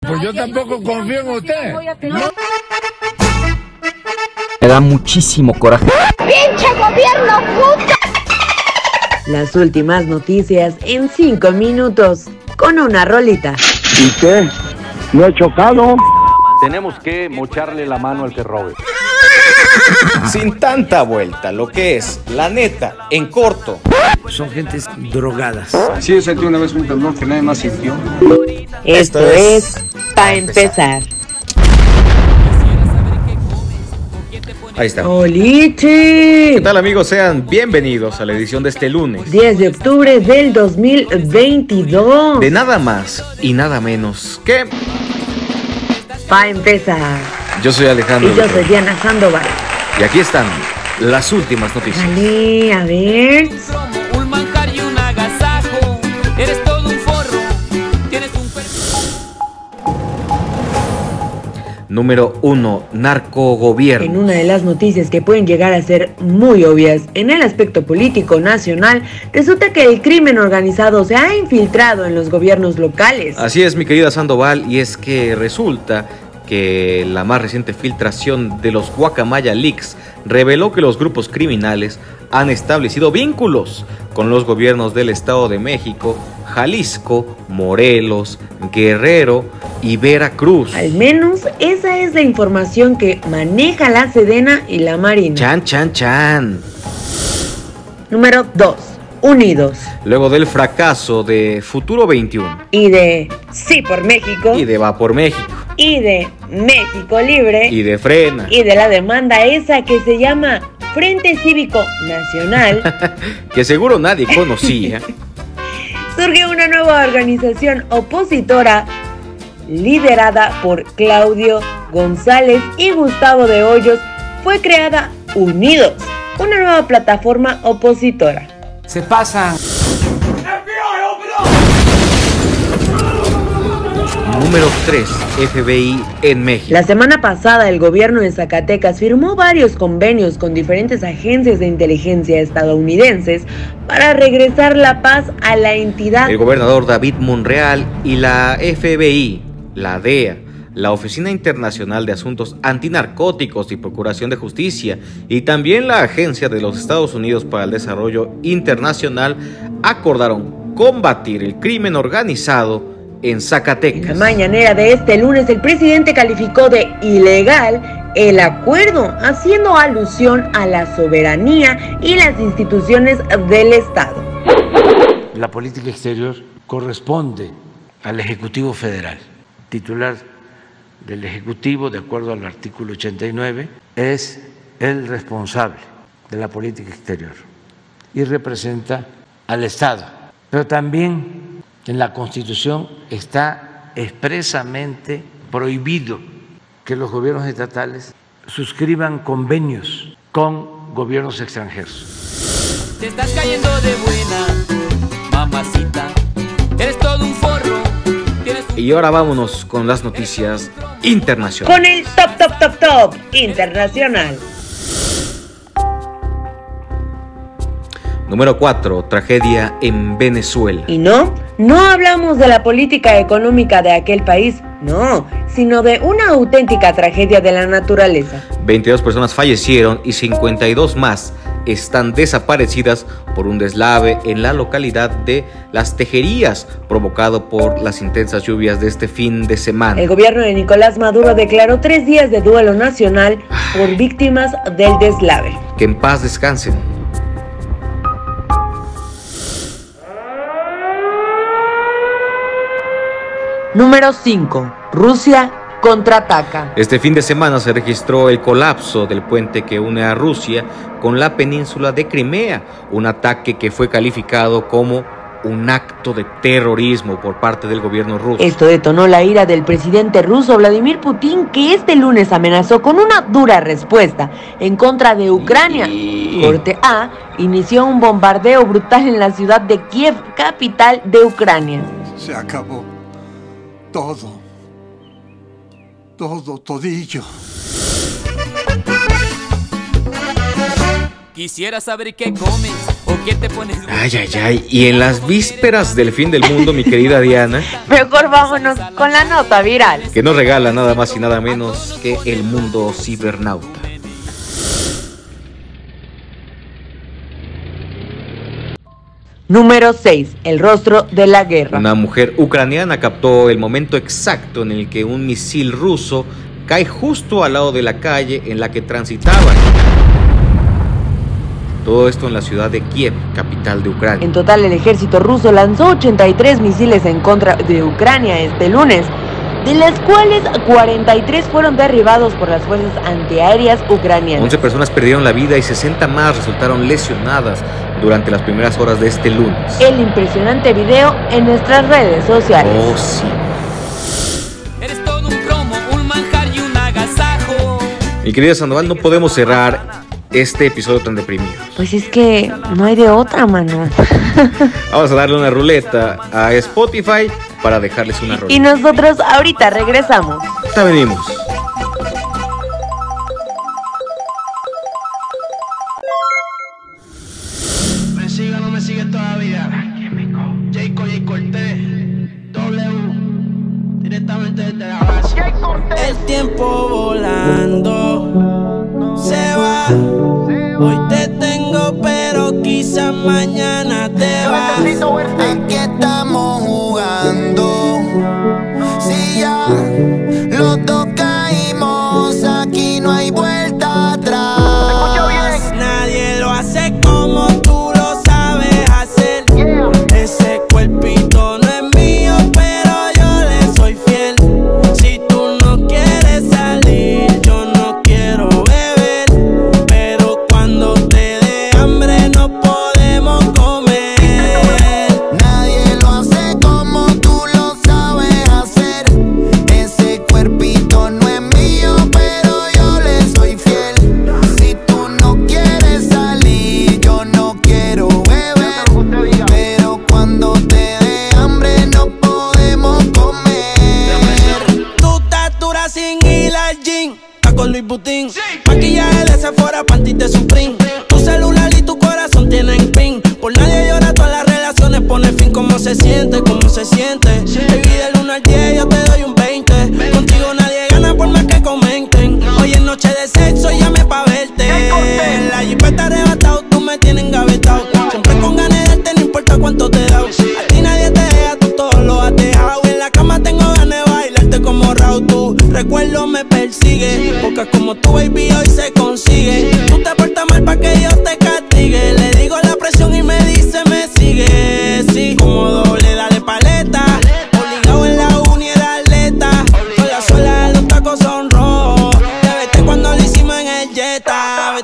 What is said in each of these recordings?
Pues yo tampoco confío en usted. Me da muchísimo coraje. ¡Pinche gobierno puta! Las últimas noticias en 5 minutos con una rolita. ¿Y qué? ¿No he chocado? Tenemos que mocharle la mano al que robe. Sin tanta vuelta, lo que es, la neta, en corto. Son gentes drogadas. Sí, yo sentí una vez un temblor que nadie más sintió. Esto, es para empezar. Ahí está. ¡Oliche! ¿Qué tal amigos? Sean bienvenidos a la edición de este lunes. 10 de octubre del 2022. De nada más y nada menos que... Para empezar. Yo soy Alejandro. Y yo soy Diana Sandoval. Y aquí están las últimas noticias. A ver. Un manjar y un agasajo. Eres todo un forro. Tienes un Número 1. En Narcogobierno. una de las noticias que pueden llegar a ser muy obvias en el aspecto político nacional, resulta que el crimen organizado se ha infiltrado en los gobiernos locales. Así es, mi querida Sandoval, y es que resulta que la más reciente filtración de los Guacamaya Leaks reveló que los grupos criminales han establecido vínculos con los gobiernos del Estado de México, Jalisco, Morelos, Guerrero y Veracruz. Al menos esa es la información que maneja la Sedena y la Marina. Chan, chan, chan. Número 2. Unidos. Luego del fracaso de Futuro 21 Y de Sí por México. y de Va por México y de México Libre. y de Frena, y de la demanda esa que se llama Frente Cívico Nacional, que seguro nadie conocía. surge una nueva organización opositora liderada por Claudio González y Gustavo de Hoyos. Fue creada Unidos, una nueva plataforma opositora. Se pasan. Número 3. FBI en México. La semana pasada el gobierno de Zacatecas firmó varios convenios con diferentes agencias de inteligencia estadounidenses para regresar la paz a la entidad. El gobernador David Monreal y la FBI, la DEA, la Oficina Internacional de Asuntos Antinarcóticos y Procuración de Justicia y también la Agencia de los Estados Unidos para el Desarrollo Internacional acordaron combatir el crimen organizado en En la Zacatecas. mañanera de este lunes, el presidente calificó de ilegal el acuerdo, haciendo alusión a la soberanía y las instituciones del Estado. La política exterior corresponde al Ejecutivo Federal. Titular del Ejecutivo, de acuerdo al artículo 89, es el responsable de la política exterior y representa al Estado. Pero también en la Constitución está expresamente prohibido que los gobiernos estatales suscriban convenios con gobiernos extranjeros. Te estás cayendo de buena, mamacita. Y ahora vámonos con las noticias internacionales. Con el top, top, top, top internacional. Número 4. Tragedia en Venezuela. Y no, no hablamos de la política económica de aquel país, no, sino de una auténtica tragedia de la naturaleza. 22 personas fallecieron y 52 más están desaparecidas por un deslave en la localidad de Las Tejerías provocado por las intensas lluvias de este fin de semana. El gobierno de Nicolás Maduro declaró tres días de duelo nacional por víctimas del deslave. Que en paz descansen. Número 5. Rusia contraataca. Este fin de semana se registró el colapso del puente que une a Rusia con la península de Crimea, un ataque que fue calificado como un acto de terrorismo por parte del gobierno ruso. Esto detonó la ira del presidente ruso Vladimir Putin, que este lunes amenazó con una dura respuesta en contra de Ucrania. Y- Corte A inició un bombardeo brutal en la ciudad de Kiev, capital de Ucrania. Se acabó. Todo. Todo, todillo. Quisiera saber qué comes o qué te pones. Ay, ay, ay. Y en las vísperas del fin del mundo, mi querida Diana, Mejor vámonos con la nota viral. que nos regala nada más y nada menos que el mundo cibernauta. Número 6. El rostro de la guerra. Una mujer ucraniana captó el momento exacto en el que un misil ruso cae justo al lado de la calle en la que transitaban. Todo esto en la ciudad de Kiev, capital de Ucrania. En total, el ejército ruso lanzó 83 misiles en contra de Ucrania este lunes, de las cuales 43 fueron derribados por las fuerzas antiaéreas ucranianas. 11 personas perdieron la vida y 60 más resultaron lesionadas durante las primeras horas de este lunes. El impresionante video en nuestras redes sociales. Oh, sí. Eres todo un promo, un manjar y un agasajo. Mi querida Sandoval, no podemos cerrar este episodio tan deprimido. Pues es que no hay de otra, mano. Vamos a darle una ruleta a Spotify para dejarles una Y ruleta. nosotros ahorita regresamos. Ya venimos. Hoy te tengo, pero quizás mañana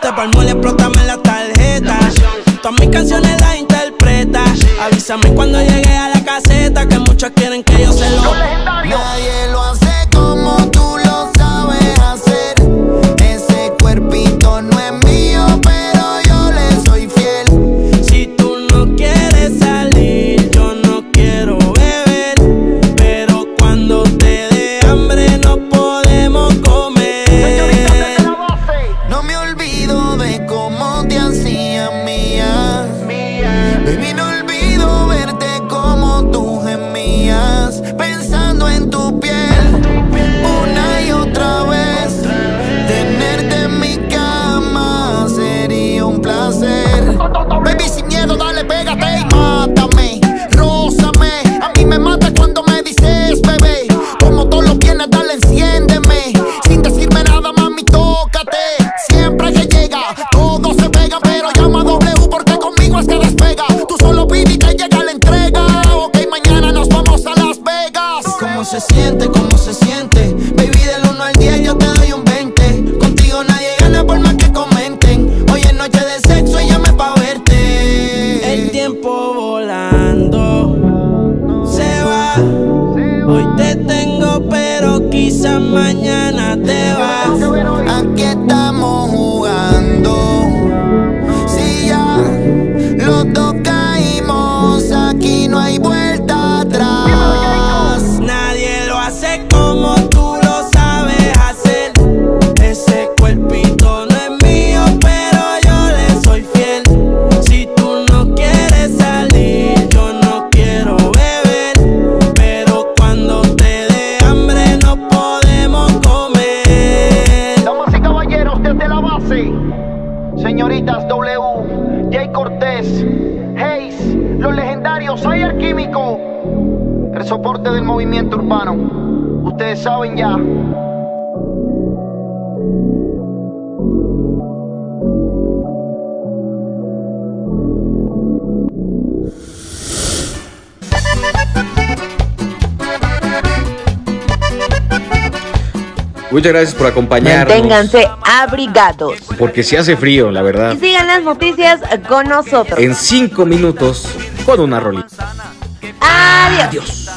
Vete pa'l mole, explótame la tarjeta. Todas mis canciones las interpreta. Avísame cuando llegue a la caseta. Que muchos quieren que yo se lo. Nadie tiempo volando se va. Hoy te tengo, pero quizás mañana te vas. Aquí estamos jugando. Si ya los dos caímos, aquí no hay vuelta atrás. Nadie lo hace como señoritas W, Jay Cortés, Hayes, los legendarios, Ayer Químico, el soporte del movimiento urbano. Ustedes saben ya. Muchas gracias por acompañarnos. Manténganse abrigados. Porque si hace frío, la verdad. Y sigan las noticias con nosotros. En cinco minutos con una rolita. Adiós. Adiós.